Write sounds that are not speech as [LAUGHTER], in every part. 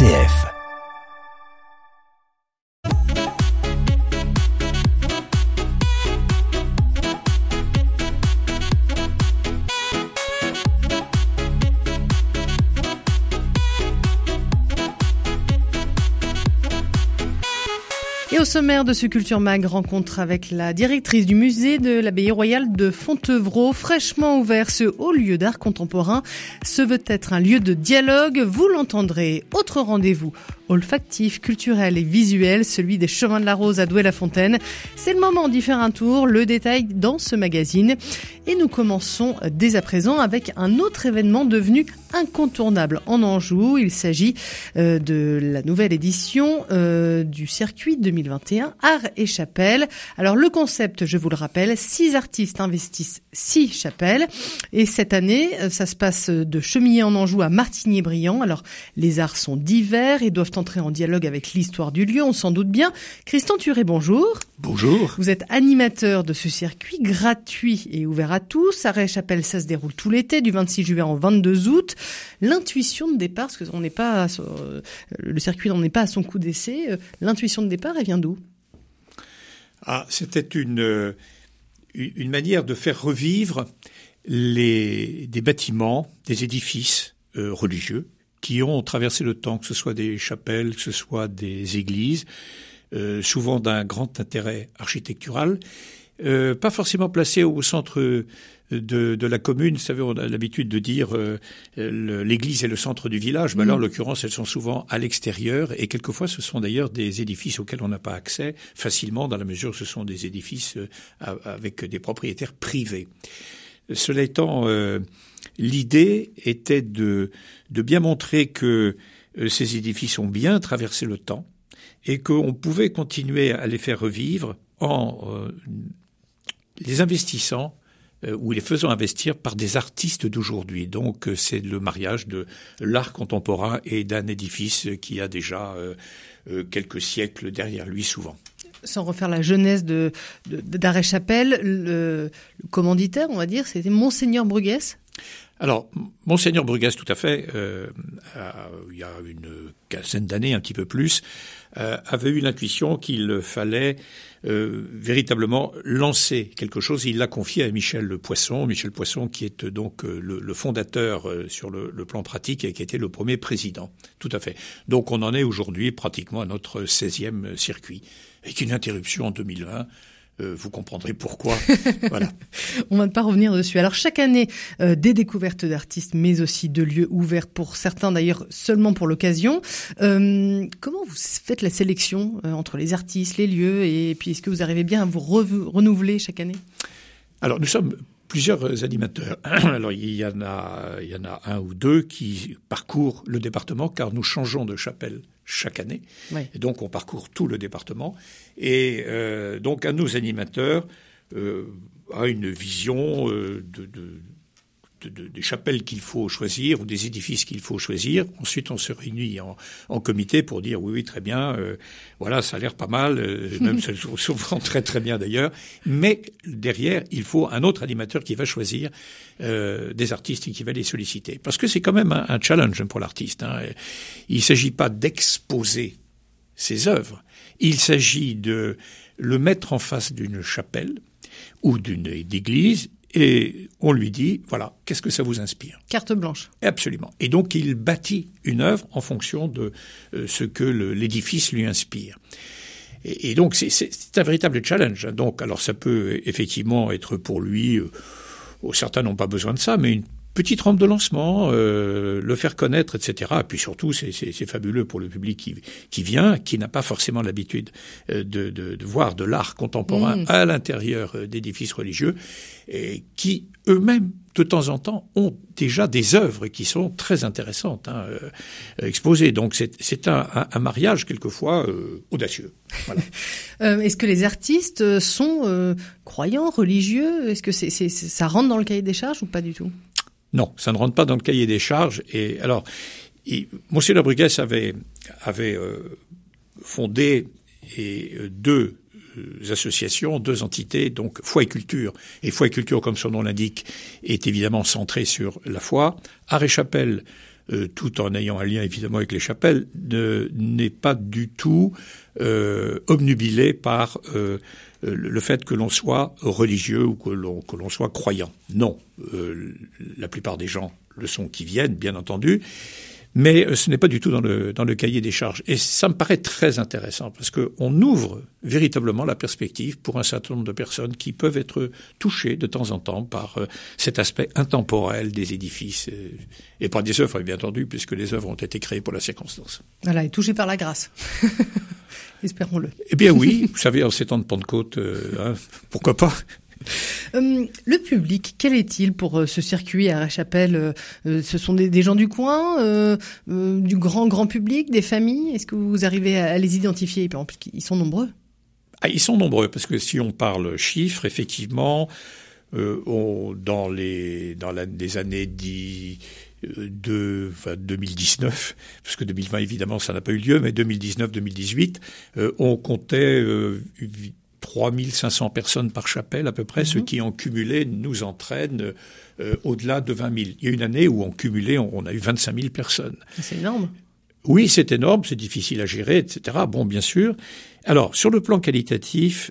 RCF. Sommaire de ce Culture Mag, rencontre avec la directrice du musée de l'abbaye royale de Fontevraud, fraîchement ouvert ce haut lieu d'art contemporain, se veut être un lieu de dialogue, vous l'entendrez. Autre rendez-vous olfactif, culturel et visuel, celui des chemins de la rose à Douai-la-Fontaine. C'est le moment d'y faire un tour, le détail dans ce magazine. Et nous commençons dès à présent avec un autre événement devenu incontournable en Anjou. Il s'agit euh, de la nouvelle édition euh, du circuit 2021 Art et Chapelle. Alors le concept, je vous le rappelle, six artistes investissent six chapelles. Et cette année, euh, ça se passe de Chemillé en Anjou à Martigny-Briand. Alors les arts sont divers et doivent entrer en dialogue avec l'histoire du lieu, on s'en doute bien. Christian Turé, bonjour. Bonjour. Vous êtes animateur de ce circuit gratuit et ouvert à tous. Arrêt Chapelle, ça se déroule tout l'été, du 26 juillet au 22 août. L'intuition de départ, parce que on n'est pas, le circuit n'en est pas à son coup d'essai. Euh, l'intuition de départ, elle vient d'où? Ah, c'était une une manière de faire revivre les des bâtiments, des édifices euh, religieux qui ont traversé le temps, que ce soit des chapelles, que ce soit des églises, euh, souvent d'un grand intérêt architectural, euh, pas forcément placés au centre de, de, la commune. Vous savez, on a l'habitude de dire euh, l'église est le centre du village, mais là, en mm. l'occurrence, elles sont souvent à l'extérieur, et quelquefois, ce sont d'ailleurs des édifices auxquels on n'a pas accès facilement, dans la mesure où ce sont des édifices euh, avec des propriétaires privés. Cela étant, euh, l'idée était de, bien montrer que euh, ces édifices ont bien traversé le temps et qu'on pouvait continuer à les faire revivre en euh, les investissant ou les faisant investir par des artistes d'aujourd'hui. Donc c'est le mariage de l'art contemporain et d'un édifice qui a déjà quelques siècles derrière lui souvent sans refaire la jeunesse de, d'Arrêt Chapelle, le, commanditaire, on va dire, c'était Monseigneur Bruguès? Alors, Monseigneur Bruguès, tout à fait, euh, il y a une quinzaine d'années, un petit peu plus, euh, avait eu l'intuition qu'il fallait euh, véritablement lancer quelque chose. Il l'a confié à Michel Poisson, Michel Poisson qui est donc le, fondateur sur le, le, plan pratique et qui était le premier président. Tout à fait. Donc on en est aujourd'hui pratiquement à notre 16e circuit, avec une interruption en 2020 euh, vous comprendrez pourquoi. [LAUGHS] voilà. On va ne pas revenir dessus. Alors chaque année, euh, des découvertes d'artistes, mais aussi de lieux ouverts pour certains d'ailleurs seulement pour l'occasion. Euh, comment vous faites la sélection entre les artistes, les lieux, et puis est-ce que vous arrivez bien à vous renouveler chaque année? Alors nous sommes plusieurs animateurs. [CLEARS THROAT] Alors il y en a, il y en a un ou deux qui parcourent le département car nous changeons de chapelle chaque année. Et donc on parcourt tout le département. Et euh, donc un de nos animateurs euh, a une vision euh, de, des chapelles qu'il faut choisir ou des édifices qu'il faut choisir. Ensuite, on se réunit en, en comité pour dire oui, oui, très bien, euh, voilà, ça a l'air pas mal, euh, même [LAUGHS] souvent très très bien d'ailleurs. Mais derrière, il faut un autre animateur qui va choisir euh, des artistes et qui va les solliciter. Parce que c'est quand même un, un challenge pour l'artiste. Hein. Il ne s'agit pas d'exposer ses œuvres, il s'agit de le mettre en face d'une chapelle ou d'une église et on lui dit, voilà, qu'est-ce que ça vous inspire? Carte blanche. Absolument. Et donc il bâtit une œuvre en fonction de euh, ce que l'édifice lui inspire. Et, donc c'est un véritable challenge. Donc alors ça peut effectivement être pour lui, euh, certains n'ont pas besoin de ça, mais une petite rampe de lancement, euh, le faire connaître, etc. Et puis surtout, c'est fabuleux pour le public qui, qui vient, qui n'a pas forcément l'habitude euh, de, de, de, voir de l'art contemporain mmh. à l'intérieur euh, d'édifices religieux, et qui eux-mêmes, de temps en temps, ont déjà des œuvres qui sont très intéressantes hein, euh, exposées. Donc c'est un, un, un, mariage quelquefois euh, audacieux. Voilà. [LAUGHS] Est-ce que les artistes sont croyants, religieux? Est-ce que c'est ça rentre dans le cahier des charges ou pas du tout? Non, ça ne rentre pas dans le cahier des charges. Et alors, Monsieur Bruguès avait, euh, fondé et, euh, deux euh, associations, deux entités, donc foi et culture. Et foi et culture, comme son nom l'indique, est évidemment centré sur la foi. Arrêt Chapelle tout en ayant un lien évidemment avec les chapelles, n'est pas du tout obnubilé par le fait que l'on soit religieux ou que l'on que l'on soit croyant. Non, la plupart des gens le sont qui viennent, bien entendu, mais euh, ce n'est pas du tout dans le, dans le cahier des charges. Et ça me paraît très intéressant parce qu'on ouvre véritablement la perspective pour un certain nombre de personnes qui peuvent être touchées de temps en temps par euh, cet aspect intemporel des édifices euh, et pas des œuvres, bien entendu, puisque les œuvres ont été créées pour la circonstance. Voilà, et touchées par la grâce. [LAUGHS] Espérons-le. Eh bien oui, vous savez, en ces temps de Pentecôte, hein, pourquoi pas? Euh, le public, quel est-il pour euh, ce circuit à la chapelle euh, Ce sont des, gens du coin, du grand grand public, des familles? Est-ce que vous arrivez à, les identifier? En plus, ils sont nombreux. Ah, ils sont nombreux parce que si on parle chiffres, effectivement, dans les années de 2019, parce que 2020 évidemment ça n'a pas eu lieu, mais 2019-2018, on comptait 3500 personnes par chapelle à peu près, ce mhm. qui en cumulé nous entraîne euh, au-delà de 20 000. Il y a une année où en cumulé on, a eu 25 000 personnes. C'est énorme. Oui, c'est énorme, c'est difficile à gérer, etc. Bon, bien sûr. Alors, sur le plan qualitatif,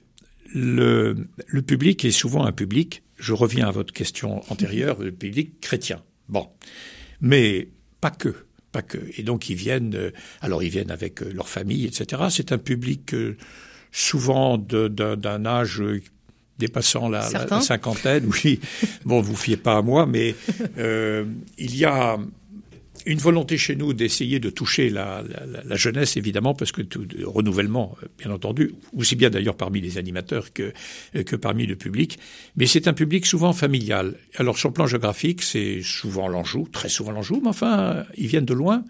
le, le public est souvent un public, je reviens à votre question antérieure, le public chrétien. Bon. Mais pas que pas que. Et donc ils viennent, euh, alors ils viennent avec euh, leur famille, etc. C'est un public souvent d'un âge dépassant la, cinquantaine. Oui, bon, vous fiez pas à moi, mais euh, il y a une volonté chez nous d'essayer de toucher la, la, jeunesse, évidemment, parce que tout renouvellement, bien entendu, aussi bien d'ailleurs parmi les animateurs que, que parmi le public, mais c'est un public souvent familial. Alors sur le plan géographique, c'est souvent l'Anjou, très souvent l'Anjou, mais enfin, ils viennent de loin.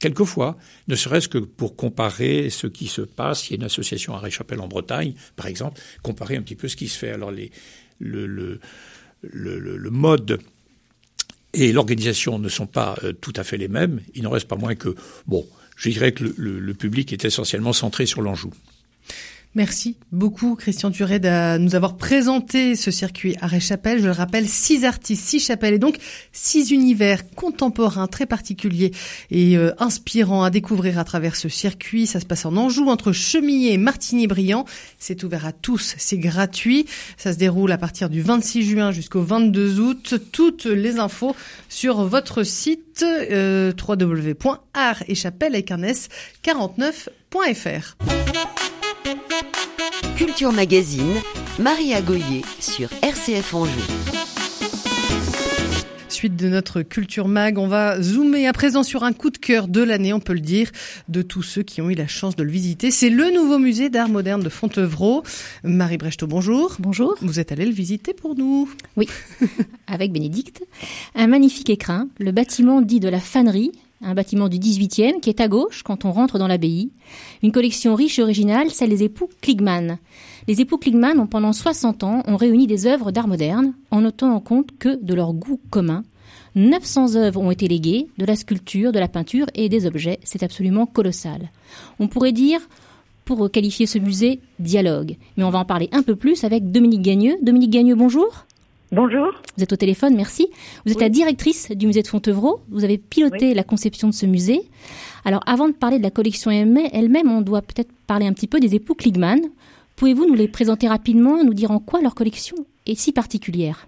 Quelquefois, ne serait-ce que pour comparer ce qui se passe, il y a une association à Réchapelle en Bretagne, par exemple, comparer un petit peu ce qui se fait. Alors le mode et l'organisation ne sont pas euh, tout à fait les mêmes. Il n'en reste pas moins que, bon, je dirais que le, le public est essentiellement centré sur l'Anjou. Merci beaucoup, Christian Turet, de nous avoir présenté ce circuit à Chapelle. Je le rappelle, six artistes, six chapelles et donc six univers contemporains très particuliers et euh, inspirants à découvrir à travers ce circuit. Ça se passe en Anjou, entre Chemillé et Martigny-Briand. C'est ouvert à tous, c'est gratuit. Ça se déroule à partir du 26 juin jusqu'au 22 août. Toutes les infos sur votre site euh, www.artetchapelle avec un S 49.fr. Culture Magazine, Maria Goyer sur RCF Anjou. Suite de notre Culture Mag, on va zoomer à présent sur un coup de cœur de l'année, on peut le dire, de tous ceux qui ont eu la chance de le visiter. C'est le nouveau musée d'art moderne de Fontevraud. Marie Brechtot, bonjour. Bonjour. Vous êtes allée le visiter pour nous. Oui, [LAUGHS] avec Bénédicte. Un magnifique écrin, le bâtiment dit de la fanerie, un bâtiment du 18e qui est à gauche quand on rentre dans l'abbaye. Une collection riche et originale, celle des époux Kligman. Les époux Kligman ont pendant 60 ans ont réuni des œuvres d'art moderne en notant en compte que de leur goût commun. 900 œuvres ont été léguées, de la sculpture, de la peinture et des objets. C'est absolument colossal. On pourrait dire, pour qualifier ce musée, dialogue. Mais on va en parler un peu plus avec Dominique Gagneux. Dominique Gagneux, bonjour. Bonjour. Vous êtes au téléphone, merci. Vous êtes la directrice du musée de Fontevraud. Vous avez piloté la conception de ce musée. Alors, avant de parler de la collection elle-même, on doit peut-être parler un petit peu des époux Kligman. Pouvez-vous nous les présenter rapidement, nous dire en quoi leur collection est si particulière?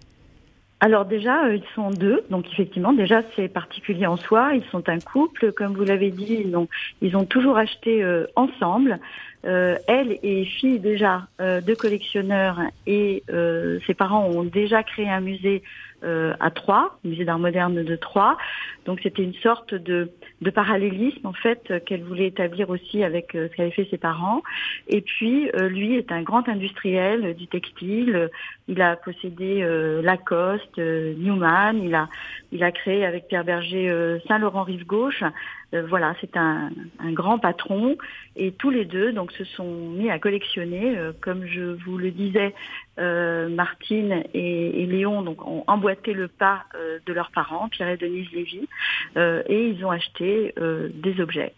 Alors déjà, euh, ils sont deux, donc effectivement, déjà c'est particulier en soi. Ils sont un couple, comme vous l'avez dit, ils ont, ils ont toujours acheté euh, ensemble. Euh, elle est fille déjà euh, de collectionneurs et euh, ses parents ont déjà créé un musée à Troyes, musée d'art moderne de Troyes. Donc c'était une sorte de, de parallélisme en fait qu'elle voulait établir aussi avec ce qu'avaient fait ses parents. Et puis lui est un grand industriel du textile. Il a possédé Lacoste, Newman. Il a il a créé avec Pierre Berger Saint-Laurent Rive Gauche. voilà, c'est un, un grand patron et tous les deux donc se sont mis à collectionner, euh, comme je vous le disais, euh, Martine et, Léon donc ont emboîté le pas euh, de leurs parents, Pierre et Denise Lévy, et ils ont acheté des objets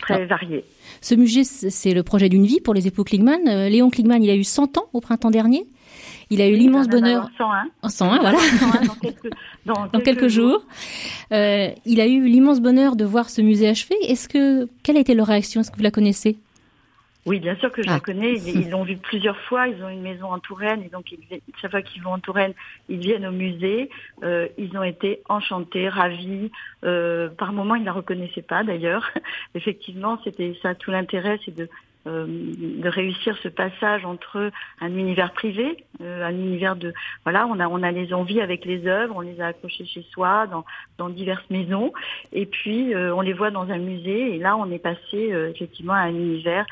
très ah. variés. Ce musée, c'est le projet d'une vie pour les époux Kligman. Léon Kligman, il a eu 100 ans au printemps dernier. Il a eu l'immense bonheur. 101. En 101, voilà. dans quelques, dans [LAUGHS] quelques, jours. Euh, il a eu l'immense bonheur de voir ce musée achevé. Est-ce que quelle a été leur réaction? Est-ce que vous la connaissez? Oui, bien sûr que je la ah. connais. [LAUGHS] Ils l'ont vu plusieurs fois. Ils ont une maison en Touraine et donc chaque fois qu'ils vont en Touraine, ils viennent au musée. Euh, ils ont été enchantés, ravis. Euh, par moments, ils ne la reconnaissaient pas d'ailleurs. [LAUGHS] Effectivement, c'était ça tout l'intérêt, c'est de euh, de réussir ce passage entre un univers privé, euh, un univers de voilà, on a on a les envies avec les œuvres, on les a accrochées chez soi dans dans diverses maisons, et puis euh, on les voit dans un musée, et là on est passé effectivement à un univers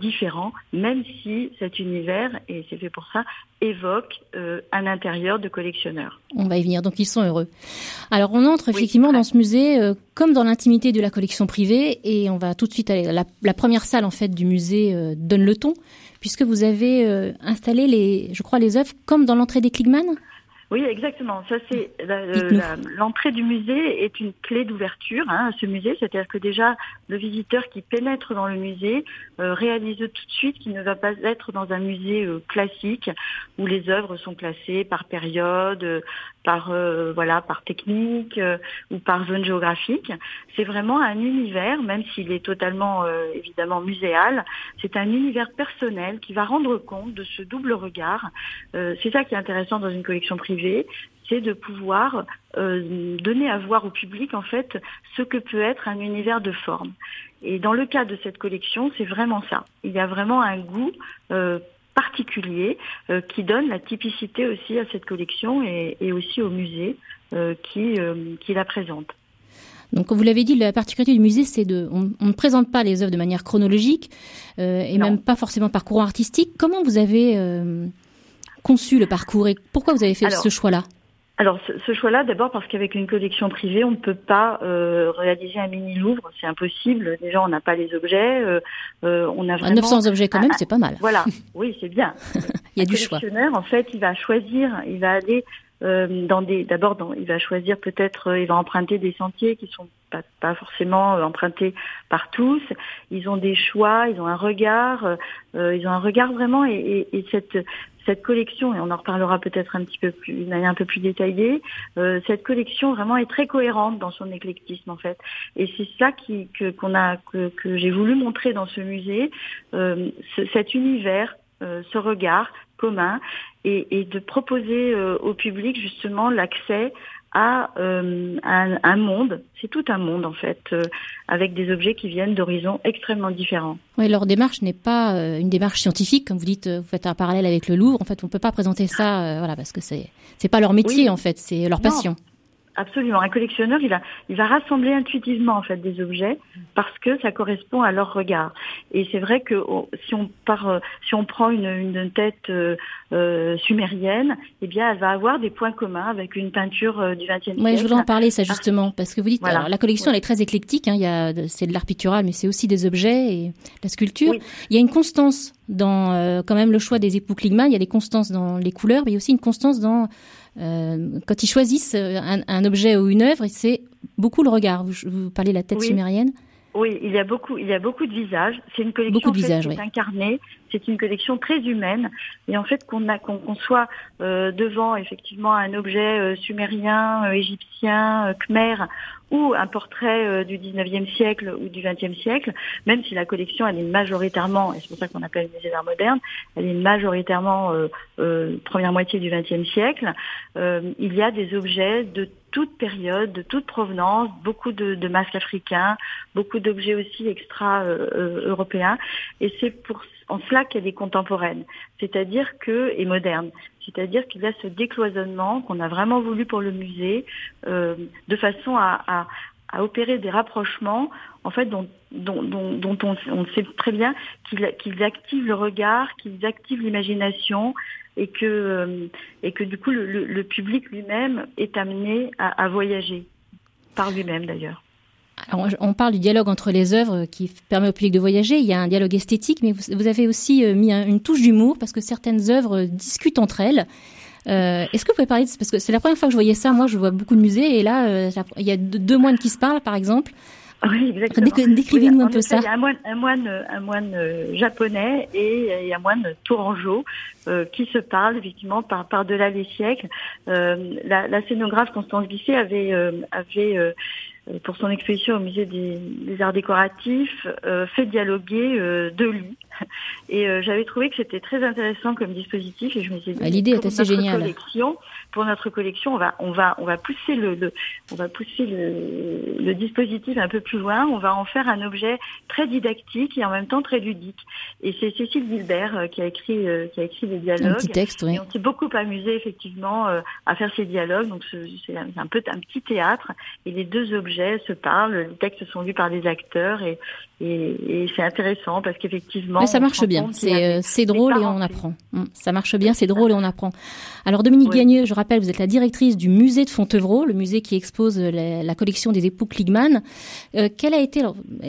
différent, même si cet univers et c'est fait pour ça évoque un intérieur de collectionneur. On va y venir, donc ils sont heureux. Alors on entre effectivement dans ce musée comme dans l'intimité de la collection privée, et on va tout de suite aller la, la première salle en fait du musée euh, donne le ton, puisque vous avez euh, installé les, je crois, les œuvres comme dans l'entrée des Kligman? Oui, exactement. Ça, c'est l'entrée du musée est une clé d'ouverture hein, à ce musée, c'est-à-dire que déjà le visiteur qui pénètre dans le musée euh, réalise tout de suite qu'il ne va pas être dans un musée euh, classique où les œuvres sont classées par période, euh, par voilà, par technique ou par zone géographique. C'est vraiment un univers, même s'il est totalement évidemment muséal, c'est un univers personnel qui va rendre compte de ce double regard. c'est ça qui est intéressant dans une collection privée c'est de pouvoir euh, donner à voir au public en fait ce que peut être un univers de forme. Et dans le cas de cette collection, c'est vraiment ça. Il y a vraiment un goût euh, particulier euh, qui donne la typicité aussi à cette collection et, aussi au musée qui, qui la présente. Donc, comme vous l'avez dit, la particularité du musée, c'est de, on, ne présente pas les œuvres de manière chronologique et même pas forcément par courant artistique. Comment vous avez conçu le parcours et pourquoi vous avez fait ce choix-là? Alors ce, choix-là, d'abord parce qu'avec une collection privée, on ne peut pas euh, réaliser un mini Louvre, c'est impossible. Déjà, on n'a pas les objets, euh, euh on a vraiment 900 objets quand même, c'est pas mal. Voilà, [LAUGHS] oui, c'est bien. il y a du choix. Le en fait, il va choisir, il va aller euh, dans des, d'abord, il va choisir peut-être, euh, il va emprunter des sentiers qui sont pas, pas forcément euh, empruntés par tous. Ils ont des choix, ils ont un regard, ils ont un regard vraiment, et, et, et, cette cette collection, et on en reparlera peut-être un petit peu plus, d'une manière un peu plus détaillée, cette collection vraiment est très cohérente dans son éclectisme en fait. Et c'est ça qui que qu'on a que, que j'ai voulu montrer dans ce musée, ce, cet univers ce regard commun et, de proposer euh, au public justement l'accès à euh, un, monde, c'est tout un monde en fait, euh, avec des objets qui viennent d'horizons extrêmement différents. Oui, leur démarche n'est pas une démarche scientifique, comme vous dites, vous faites un parallèle avec le Louvre. En fait, on peut pas présenter ça, voilà, parce que c'est c'est pas leur métier en fait, c'est leur passion. Absolument. Un collectionneur, il, a, il va rassembler intuitivement en fait des objets parce que ça correspond à leur regard. Et c'est vrai que oh, si on part, euh, si on prend une, une tête euh, euh, sumérienne, eh bien, elle va avoir des points communs avec une peinture du XXe siècle. Oui, je voulais en parler ça justement parce que vous dites, la collection elle est très éclectique. Hein, il y a, c'est de l'art pictural, mais c'est aussi des objets et la sculpture. Il y a une constance dans quand même le choix des époux Kligman. Il y a des constances dans les couleurs, mais il y a aussi une constance dans quand ils choisissent un, un, objet ou une œuvre, c'est beaucoup le regard. Vous, vous parlez de la tête sumérienne. Oui, il y a beaucoup, il y a beaucoup de visages. C'est une collection beaucoup de visages, qui est incarnée. C'est une collection très humaine. Et en fait, qu'on a, qu'on soit euh, devant effectivement un objet euh, sumérien, euh, égyptien, euh, khmer ou un portrait du 19e siècle ou du 20e siècle, même si la collection elle est majoritairement, et c'est pour ça qu'on appelle musée d'art moderne, elle est majoritairement première moitié du 20e siècle, il y a des objets de toute période, de toute provenance, beaucoup de, de masques africains, beaucoup d'objets aussi extra-européens. et c'est pour en cela qu'elle est contemporaine, c'est-à-dire que et moderne, c'est-à-dire qu'il y a ce décloisonnement qu'on a vraiment voulu pour le musée, euh, de façon à, opérer des rapprochements, en fait, dont, on, sait très bien qu'ils activent le regard, qu'ils activent l'imagination, et que euh, et que du coup le, public lui-même est amené à voyager par lui-même d'ailleurs on parle du dialogue entre les œuvres qui permet au public de voyager. Il y a un dialogue esthétique, mais vous, avez aussi euh, mis une touche d'humour parce que certaines œuvres discutent entre elles. Euh, est-ce que vous pouvez parler parce que c'est la première fois que je voyais ça. Moi, je vois beaucoup de musées et là, euh, il y a deux moines qui se parlent, par exemple. Oui, exactement. Décrivez-nous un peu ça. Il y a un moine, un moine, un moine euh, japonais et, un moine tourangeau euh, qui se parlent effectivement par par delà les siècles. Euh, la, la, scénographe Constance Bisset avait euh, avait euh, pour son exposition au musée des, des arts décoratifs fait dialoguer deux lits [LAUGHS] et euh, j'avais trouvé que c'était très intéressant comme dispositif et je me suis dit ah, l'idée est assez géniale. Collection, pour notre collection, on va on va on va pousser le, le on va pousser le, le, dispositif un peu plus loin. On va en faire un objet très didactique et en même temps très ludique. Et c'est Cécile Gilbert euh, qui a écrit euh, qui a écrit des dialogues. Un petit texte, oui. Et on s'est beaucoup amusé effectivement à faire ces dialogues. Donc c'est un peu un petit théâtre et les deux objets se parlent. Les textes sont lus par des acteurs et et, et c'est intéressant parce qu'effectivement ça marche bien. C'est c'est drôle et on apprend. Hum, ça marche bien, c'est drôle et on apprend. Alors Dominique Gagneux, je rappelle, vous êtes la directrice du musée de Fontevraud, le musée qui expose la, collection des époux Kligman. Euh, quel a été,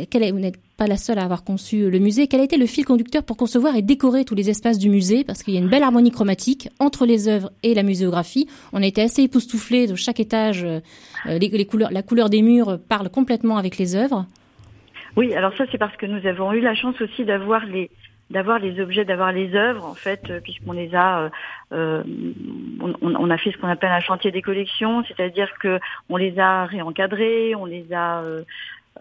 quel est, vous n'êtes pas la seule à avoir conçu le musée. Quel a été le fil conducteur pour concevoir et décorer tous les espaces du musée? Parce qu'il y a une belle harmonie chromatique entre les œuvres et la muséographie. On a été assez époustouflés de chaque étage. Euh, les, les couleurs, la couleur des murs parle complètement avec les œuvres. Oui, alors ça c'est parce que nous avons eu la chance aussi d'avoir les d'avoir les objets, d'avoir les œuvres en fait, euh, puisqu'on les a, euh, euh on, on, a fait ce qu'on appelle un chantier des collections, c'est-à-dire que on les a réencadrés, on les a euh,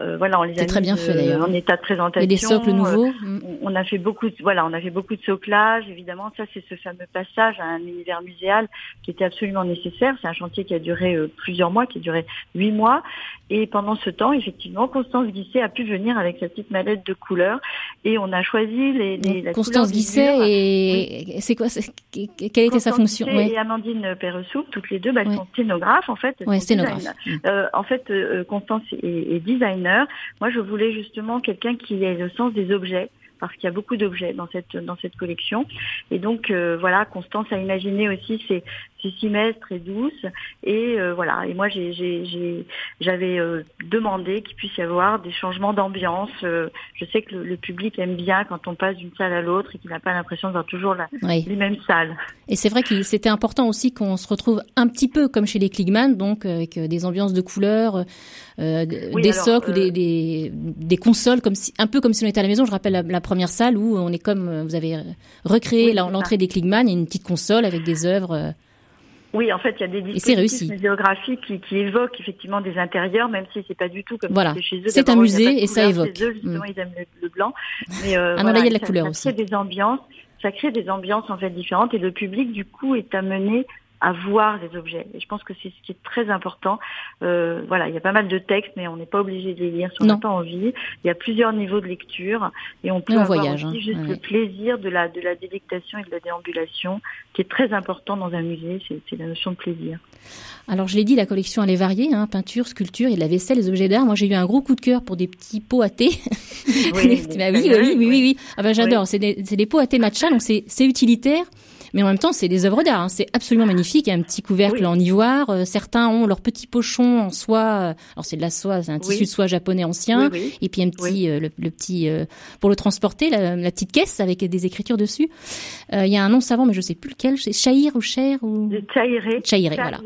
euh, voilà, on les a très bien fait d'ailleurs. En état de présentation. Et des socles nouveaux. Euh, on a fait beaucoup, de, voilà, on a fait beaucoup de soclage. Évidemment, ça c'est ce fameux passage à un univers muséal qui était absolument nécessaire. C'est un chantier qui a duré euh, plusieurs mois, qui a duré huit mois. Et pendant ce temps, effectivement, Constance Guisset a pu venir avec sa petite mallette de couleurs et on a choisi les. les la Constance Guisset et c'est quoi Quelle était sa fonction? Et Amandine Perressou, toutes les deux, bah, elles sont sténographes en fait. Ouais, sténographe. Euh, en fait, Constance est, est designer moi, je voulais justement quelqu'un qui ait le sens des objets parce qu'il y a beaucoup d'objets dans cette dans cette collection. Et donc euh, voilà, Constance a imaginé aussi ces, semestres et douces. Et euh, voilà. Et moi, j'avais euh, demandé qu'il puisse y avoir des changements d'ambiance. je sais que le, public aime bien quand on passe d'une salle à l'autre et qu'il n'a pas l'impression de voir toujours la, les mêmes salles. Et c'est vrai que c'était important aussi qu'on se retrouve un petit peu comme chez les Kligman, donc avec des ambiances de couleurs. Euh, des socles ou des, des, des, consoles, comme si, un peu comme si on était à la maison. Je rappelle la, première salle où on est comme, euh, vous avez recréé l'entrée des Kligman, il y a une petite console avec des œuvres. Oui, en fait, il y a des dispositifs muséographiques qui, qui, évoquent effectivement des intérieurs, même si c'est pas du tout comme voilà. chez eux. C'est un musée et ça évoque. Eux, justement, mm. ils aiment le, blanc. Mais euh, ah non, là, il y a de la ça, couleur ça aussi. Crée des ambiances, ça crée des ambiances en fait différentes et le public du coup est amené à voir les objets. Et je pense que c'est ce qui est très important. Euh, voilà, il y a pas mal de textes, mais on n'est pas obligé de les lire si on n'a pas envie. Il y a plusieurs niveaux de lecture et on peut avoir voyage, aussi hein. juste le plaisir de la de la délectation et de la déambulation, qui est très important dans un musée. C'est la notion de plaisir. Alors je l'ai dit, la collection elle est variée, hein, peinture, sculpture, il y a de la vaisselle, les objets d'art. Moi j'ai eu un gros coup de cœur pour des petits pots à thé. [LAUGHS] Oui, bah oui, oui, oui, oui, oui, Ah ben j'adore. C'est des, des pots à thé matcha, donc c'est utilitaire. Mais en même temps, c'est des œuvres d'art. Hein. C'est absolument magnifique. Il y a un petit couvercle en ivoire. Euh, certains ont leur petit pochon en soie. Euh, alors c'est de la soie, c'est un tissu de soie japonais ancien. Et puis un petit, euh, le, petit pour le transporter, la, petite caisse avec des écritures dessus. Il y a un nom savant, mais je sais plus lequel. C'est Chahir ou Cher ou Chairé. Chairé, voilà.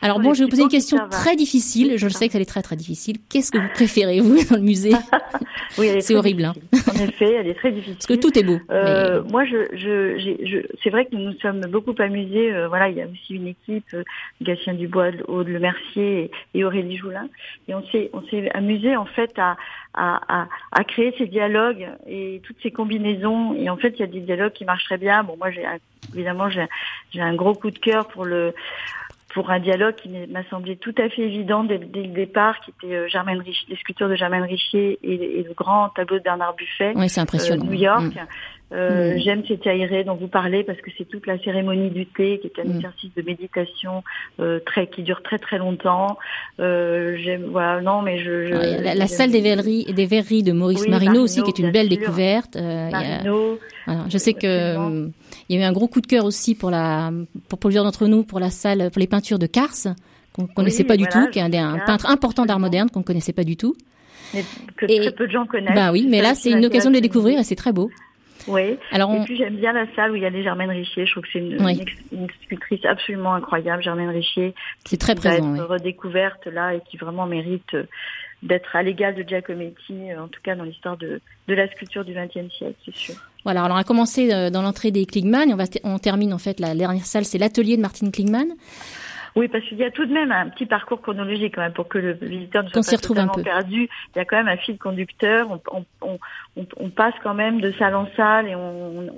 Alors bon, je vais vous poser une question très difficile. Je le sais que elle est très très difficile. Qu'est-ce que vous préférez vous dans le musée? [LAUGHS] Oui, c'est horrible. Hein. En effet, elle est très difficile. Parce que tout est beau. Moi, je, je, je c'est vrai que nous nous sommes beaucoup amusés. Euh, voilà, il y a aussi une équipe, euh, Gatien Dubois, Aude Le Mercier et, Aurélie Joulin. Et on s'est, on s'est amusé en fait à, à, à, créer ces dialogues et toutes ces combinaisons. Et en fait, il y a des dialogues qui marchent très bien. Bon, moi, j'ai évidemment, j'ai, j'ai un gros coup de cœur pour le pour un dialogue qui m'a semblé tout à fait évident dès, le départ, qui était euh, Germaine Richier, les sculptures de Germaine Richier et, le grand tableau de Bernard Buffet, oui, c'est impressionnant. New York. Mm. Euh, Mm. J'aime ces aéré dont vous parlez parce que c'est toute la cérémonie du thé qui est un Mm. exercice de méditation euh, très qui dure très très longtemps. Euh, J'aime voilà non mais je, je Ouais, la, salle des verreries, des verreries de Maurice Oui, Marino, Marino, aussi, qui est une belle sûr. découverte. Euh, a- Marino, voilà. Je sais que euh, il y a eu un gros coup de cœur aussi pour la, pour plusieurs d'entre nous, pour la salle, pour les peintures de Kars qu'on connaissait pas du voilà, tout, qui est un, un peintre important d'art moderne qu'on connaissait pas du tout. mais que Et- très peu de gens connaissent. Bah oui, mais là c'est une occasion de les m'intéresse. découvrir et c'est très beau. Oui. Alors Et on, puis j'aime bien la salle où il y a les Germaine Richier. Je trouve que c'est une, Oui. une ex- une sculptrice absolument incroyable, Germaine Richier, c'est très qui va présent. être oui. redécouverte là et qui vraiment mérite d'être à l'égal de Giacometti, en tout cas dans l'histoire de, de la sculpture du XXe siècle, c'est sûr. Voilà, alors on a commencé dans l'entrée des Klingman, et on, va on termine en fait la dernière salle, c'est l'atelier de Martine Klingman. Oui, parce qu'il y a tout de même un petit parcours chronologique quand même pour que le visiteur ne soit pas totalement perdu. Il y a quand même un fil conducteur. On, on, on, on passe quand même de salle en salle et on,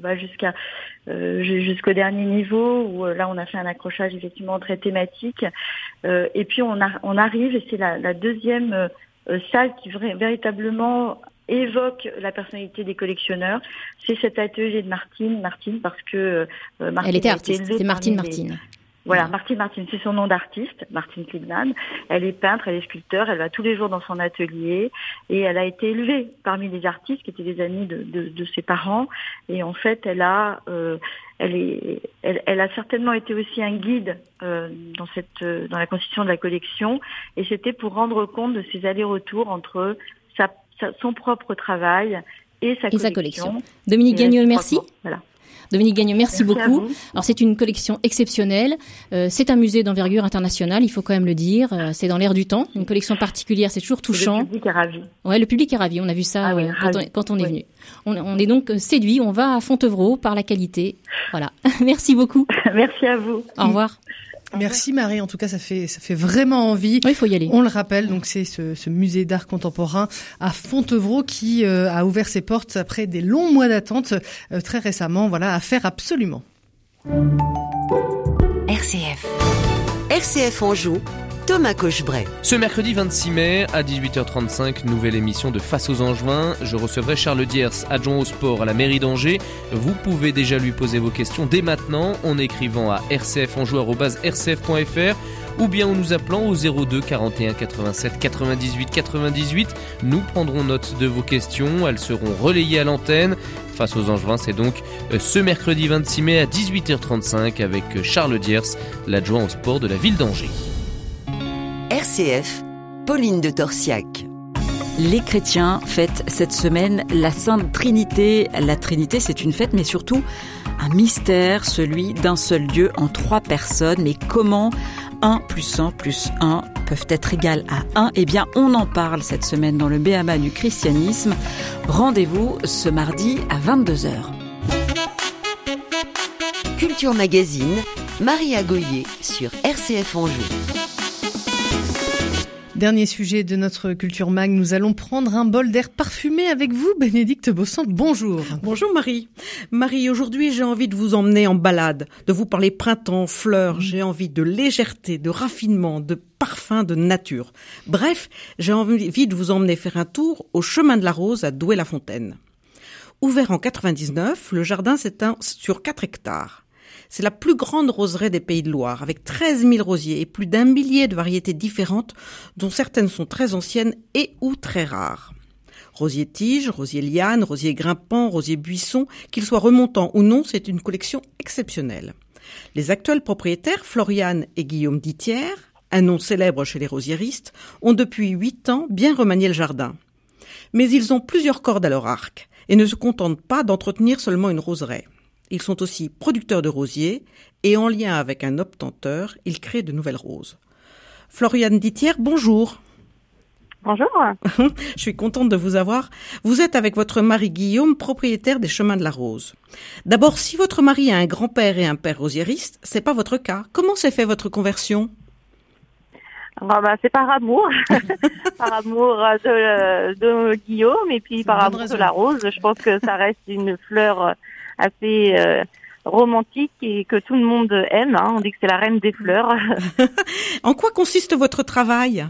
va jusqu'à euh, jusqu'au dernier niveau où euh, là on a fait un accrochage effectivement très thématique. Euh, et puis on, a, on arrive et c'est la, la, deuxième euh, salle qui véritablement évoque la personnalité des collectionneurs. C'est cet atelier de Martine, Martine parce que euh, Martine elle était artiste, c'est Martine Martine. Voilà, Martine Martine, c'est son nom d'artiste, Martine Klingman. Elle est peintre, elle est sculpteur, elle va tous les jours dans son atelier et elle a été élevée parmi les artistes qui étaient des amis de, de, de ses parents. Et en fait, elle a, euh, elle, est, elle, elle, a certainement été aussi un guide euh, dans cette, dans la constitution de la collection. Et c'était pour rendre compte de ses allers-retours entre sa, son propre travail et sa, collection. collection. Dominique Gagnol, merci. Voilà. Dominique Gagne, merci, beaucoup. Alors c'est une collection exceptionnelle. Euh, c'est un musée d'envergure internationale, il faut quand même le dire. Euh, c'est dans l'air du temps. Une collection particulière, c'est toujours touchant. Le public est ravi. Ouais, le public est ravi. On a vu ça ah euh, quand, on, est venu. On, on, est donc séduit. On va à Fontevraud par la qualité. Voilà. [LAUGHS] merci beaucoup. [LAUGHS] merci à vous. Au revoir. Merci Marie, en tout cas ça fait ça fait vraiment envie. il faut y aller. On le rappelle, donc c'est ce, ce, musée d'art contemporain à Fontevraud qui euh, a ouvert ses portes après des longs mois d'attente euh, très récemment. Voilà, à faire absolument. RCF. RCF Anjou Thomas Cochebray. Ce mercredi 26 mai à 18h35, nouvelle émission de Face aux Angevins. Je recevrai Charles Diers, adjoint au sport à la mairie d'Angers. Vous pouvez déjà lui poser vos questions dès maintenant en écrivant à rcfanjou.rcf.fr ou bien en nous appelant au 02 41 87 98 98. Nous prendrons note de vos questions, elles seront relayées à l'antenne. Face aux Angevins, c'est donc euh, ce mercredi 26 mai à 18h35 avec Charles Diers, l'adjoint au sport de la ville d'Angers. RCF, Pauline de Torsiac. Les chrétiens fêtent cette semaine la Sainte Trinité. La Trinité, c'est une fête, mais surtout un mystère, celui d'un seul Dieu en trois personnes. Mais comment 1 plus 1 plus 1 peuvent être égal à 1 Eh bien, on en parle cette semaine dans le Béama du christianisme. Rendez-vous ce mardi à 22h. Culture Magazine, Maria Goyer sur RCF Anjou. Dernier sujet de notre culture mag, nous allons prendre un bol d'air parfumé avec vous, Bénédicte Bossant. Bonjour. Bonjour Marie. Marie, aujourd'hui j'ai envie de vous emmener en balade, de vous parler printemps, fleurs, j'ai envie de légèreté, de raffinement, de parfum, de nature. Bref, j'ai envie de vous emmener faire un tour au chemin de la rose à Douai-la-Fontaine. Ouvert en 99, le jardin s'éteint sur 4 hectares. C'est la plus grande roseraie des Pays de Loire, avec 13 000 rosiers et plus d'un millier de variétés différentes, dont certaines sont très anciennes et ou très rares. Rosier tige, rosier liane, rosier grimpant, rosier buisson, qu'ils soient remontants ou non, c'est une collection exceptionnelle. Les actuels propriétaires, Floriane et Guillaume Ditière, un nom célèbre chez les rosiéristes, ont depuis huit ans bien remanié le jardin. Mais ils ont plusieurs cordes à leur arc et ne se contentent pas d'entretenir seulement une roseraie. Ils sont aussi producteurs de rosiers et en lien avec un obtenteur, ils créent de nouvelles roses. Floriane Ditière, bonjour. Bonjour. [LAUGHS] Je suis contente de vous avoir. Vous êtes avec votre mari Guillaume, propriétaire des Chemins de la Rose. D'abord, si votre mari a un grand-père et un père rosiériste, c'est pas votre cas. Comment s'est fait votre conversion? Ah bah, c'est par amour, [LAUGHS] par amour de, de, Guillaume et puis par amour de la rose. Je pense que ça reste une fleur assez euh, romantique et que tout le monde aime. Hein. On dit que c'est la reine des fleurs. [LAUGHS] en quoi consiste votre travail?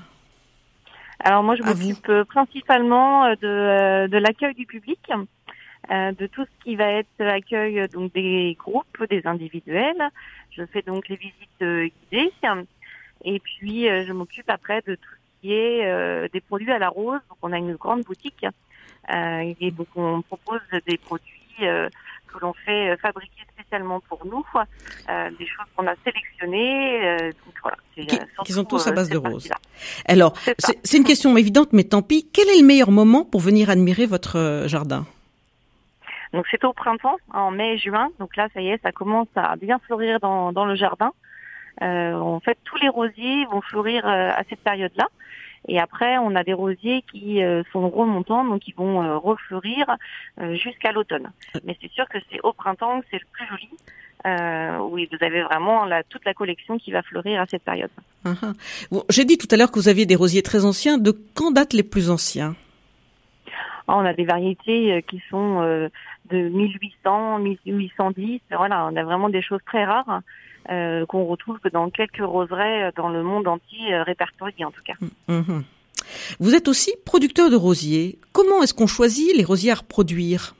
Alors moi, je m'occupe principalement euh, de, euh, de l'accueil du public, de tout ce qui va être l'accueil donc des groupes, des individuels. Je fais donc les visites guidées et puis je m'occupe après de tout ce qui est des produits à la rose. Donc on a une grande boutique et donc on propose des produits que l'on fait euh, fabriquer spécialement pour nous, euh, des choses qu'on a sélectionnées. Euh, donc voilà, qui, sont tous à base de rose. Alors, c'est une question évidente, mais tant pis. Quel est le meilleur moment pour venir admirer votre jardin? Donc c'est au printemps, en mai-juin. Donc là, ça y est, ça commence à bien fleurir dans, dans le jardin. en fait, tous les rosiers vont fleurir à cette période-là. Et après, on a des rosiers qui sont remontants, donc qui vont refleurir jusqu'à l'automne. Mais c'est sûr que c'est au printemps que c'est le plus joli. Euh, oui, vous avez vraiment la, toute la collection qui va fleurir à cette période. Uh J'ai dit tout à l'heure que vous aviez des rosiers très anciens. De quand datent les plus anciens? Ah, On a des variétés euh, qui sont euh, de 1800, 1810. Voilà, on a vraiment des choses très rares euh, qu'on retrouve dans quelques roseraies dans le monde entier répertoriés en tout cas. Mm-hmm. Vous êtes aussi producteur de rosiers. Comment est-ce qu'on choisit les rosiers à reproduire?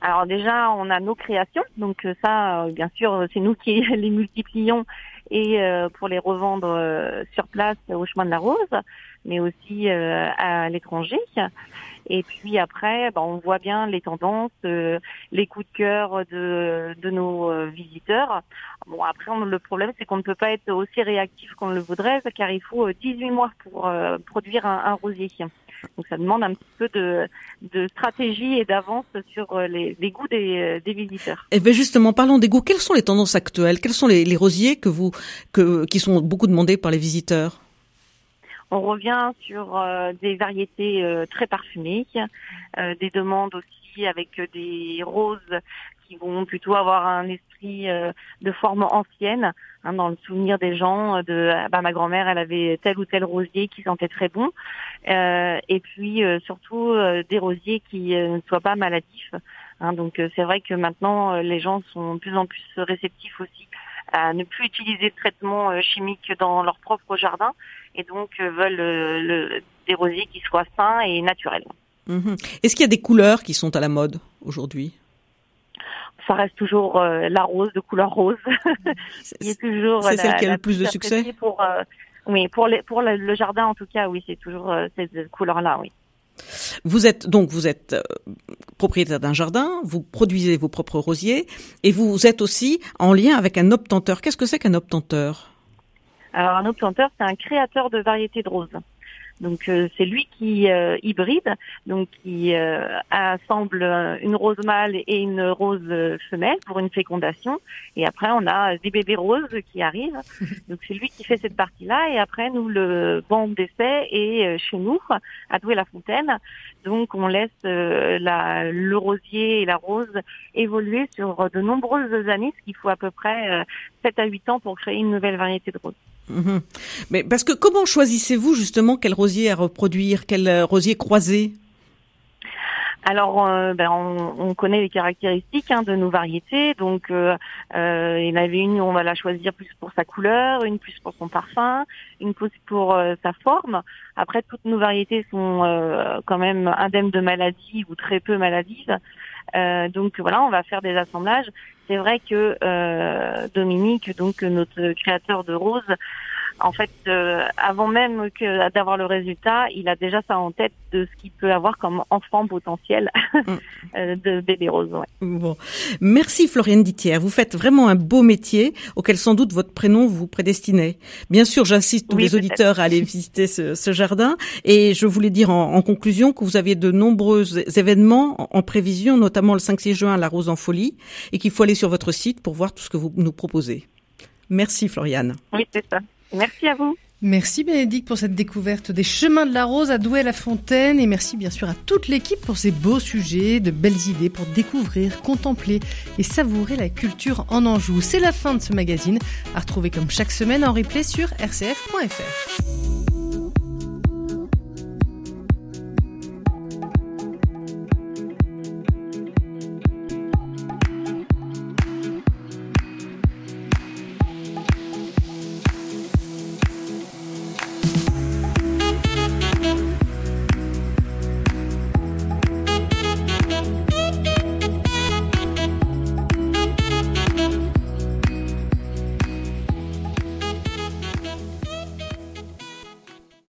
Alors déjà, on a nos créations, donc euh, ça, euh, bien sûr, c'est nous qui [LAUGHS] les multiplions et euh, pour les revendre sur place au chemin de la Rose, mais aussi à l'étranger. Et puis après, bah, on voit bien les tendances, les coups de cœur de, de nos visiteurs. Bon, après, le problème, c'est qu'on ne peut pas être aussi réactif qu'on le voudrait, car il faut 18 mois pour produire un, un rosier. Donc ça demande un petit peu de, de stratégie et d'avance sur euh, les, les goûts des, euh, des, visiteurs. Et eh bien justement, parlons des goûts. Quelles sont les tendances actuelles? Quels sont les, les rosiers que vous, que, qui sont beaucoup demandés par les visiteurs? On revient sur euh, des variétés très parfumées, des demandes aussi avec des roses qui vont plutôt avoir un esprit euh, de forme ancienne, hein, dans le souvenir des gens. Euh, de ah bah, ma grand-mère, elle avait tel ou tel rosier qui sentait très bon, euh, et puis surtout des rosiers qui ne soient pas maladifs. Hein, donc c'est vrai que maintenant les gens sont de plus en plus réceptifs aussi à ne plus utiliser de traitements chimiques dans leur propre jardin et donc veulent le, des rosiers qui soient sains et naturels. Mmh Est-ce qu'il y a des couleurs qui sont à la mode aujourd'hui? Ça reste toujours euh, la rose de couleur rose. [LAUGHS] c'est toujours c'est celle qui a le plus de succès? Pour, euh, oui, pour, les, pour le, jardin en tout cas, oui, c'est toujours euh, cette couleur-là, oui. Vous êtes donc vous êtes propriétaire d'un jardin, vous produisez vos propres rosiers et vous êtes aussi en lien avec un obtenteur. Qu'est-ce que c'est qu'un obtenteur? Alors un obtenteur, c'est un créateur de variétés de roses. Donc euh, c'est lui qui euh, hybride, donc qui euh, assemble une rose mâle et une rose femelle pour une fécondation. Et après on a des bébés roses qui arrivent. [LAUGHS] Donc c'est lui qui fait cette partie-là. Et après nous le banc d'essai est chez nous à Douai-la-Fontaine. Donc on laisse la, le rosier et la rose évoluer sur de nombreuses années, ce qu'il faut à peu près 7 à 8 ans pour créer une nouvelle variété de rose. Mhm. Mais parce que comment choisissez-vous justement quel rosier à reproduire, quel euh, rosier croisé? Alors, euh, ben, on, on, connaît les caractéristiques hein, de nos variétés. Donc, euh, euh, il y en avait une, on va la choisir plus pour sa couleur, une plus pour son parfum, une plus pour sa forme. Après, toutes nos variétés sont quand même indemnes de maladies ou très peu maladives. donc voilà, on va faire des assemblages. C'est vrai que Dominique, donc notre créateur de roses, en fait, euh, avant même que d'avoir le résultat, il a déjà ça en tête de ce qu'il peut avoir comme enfant potentiel [LAUGHS] mm. euh, de bébé rose. Bon, merci Floriane Dittière. Vous faites vraiment un beau métier auquel sans doute votre prénom vous prédestinait. Bien sûr, j'insiste tous les auditeurs à aller visiter ce, jardin et je voulais dire en, conclusion que vous aviez de nombreux événements en, prévision, notamment le 5-6 juin à la Rose en Folie et qu'il faut aller sur votre site pour voir tout ce que vous nous proposez. Merci Floriane. Oui, c'est ça. Merci à vous. Merci Bénédicte pour cette découverte des chemins de la rose à Douai-la-Fontaine et merci bien sûr à toute l'équipe pour ces beaux sujets, de belles idées pour découvrir, contempler et savourer la culture en Anjou. C'est la fin de ce magazine, à retrouver comme chaque semaine en replay sur rcf.fr.